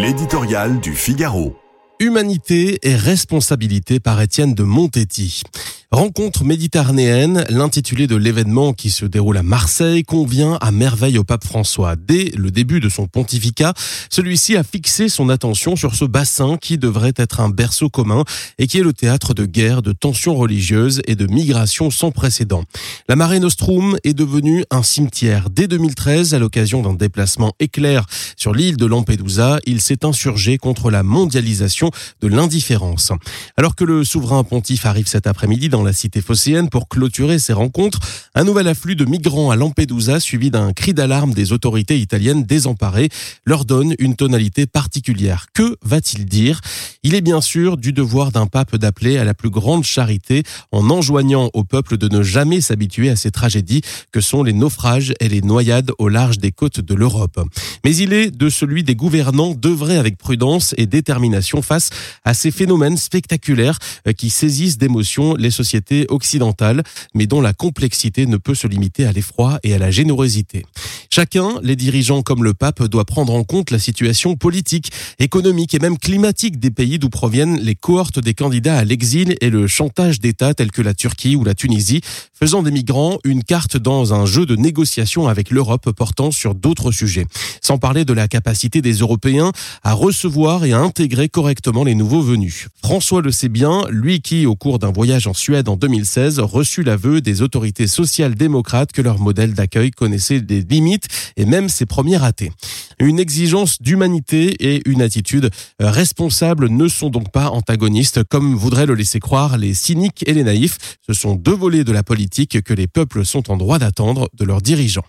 L'éditorial du Figaro. Humanité et responsabilité par Étienne de Montetti. Rencontre méditerranéenne, l'intitulé de l'événement qui se déroule à Marseille convient à merveille au pape François. Dès le début de son pontificat, celui-ci a fixé son attention sur ce bassin qui devrait être un berceau commun et qui est le théâtre de guerre, de tensions religieuses et de migrations sans précédent. La Mare Nostrum est devenue un cimetière. Dès 2013, à l'occasion d'un déplacement éclair sur l'île de Lampedusa, il s'est insurgé contre la mondialisation de l'indifférence. Alors que le souverain pontife arrive cet après-midi dans la cité phocéenne pour clôturer ces rencontres. Un nouvel afflux de migrants à Lampedusa, suivi d'un cri d'alarme des autorités italiennes désemparées, leur donne une tonalité particulière. Que va-t-il dire? Il est bien sûr du devoir d'un pape d'appeler à la plus grande charité en enjoignant au peuple de ne jamais s'habituer à ces tragédies que sont les naufrages et les noyades au large des côtes de l'Europe. Mais il est de celui des gouvernants d'œuvrer avec prudence et détermination face à ces phénomènes spectaculaires euh, qui saisissent d'émotion les sociétés occidentale, mais dont la complexité ne peut se limiter à l'effroi et à la générosité. Chacun, les dirigeants comme le pape, doit prendre en compte la situation politique, économique et même climatique des pays d'où proviennent les cohortes des candidats à l'exil et le chantage d'États tels que la Turquie ou la Tunisie, faisant des migrants une carte dans un jeu de négociation avec l'Europe portant sur d'autres sujets. Sans parler de la capacité des Européens à recevoir et à intégrer correctement les nouveaux venus. François le sait bien, lui qui, au cours d'un voyage en Suède en 2016, reçut l'aveu des autorités sociales démocrates que leur modèle d'accueil connaissait des limites et même ses premiers ratés. Une exigence d'humanité et une attitude euh, responsable ne sont donc pas antagonistes comme voudraient le laisser croire les cyniques et les naïfs. Ce sont deux volets de la politique que les peuples sont en droit d'attendre de leurs dirigeants.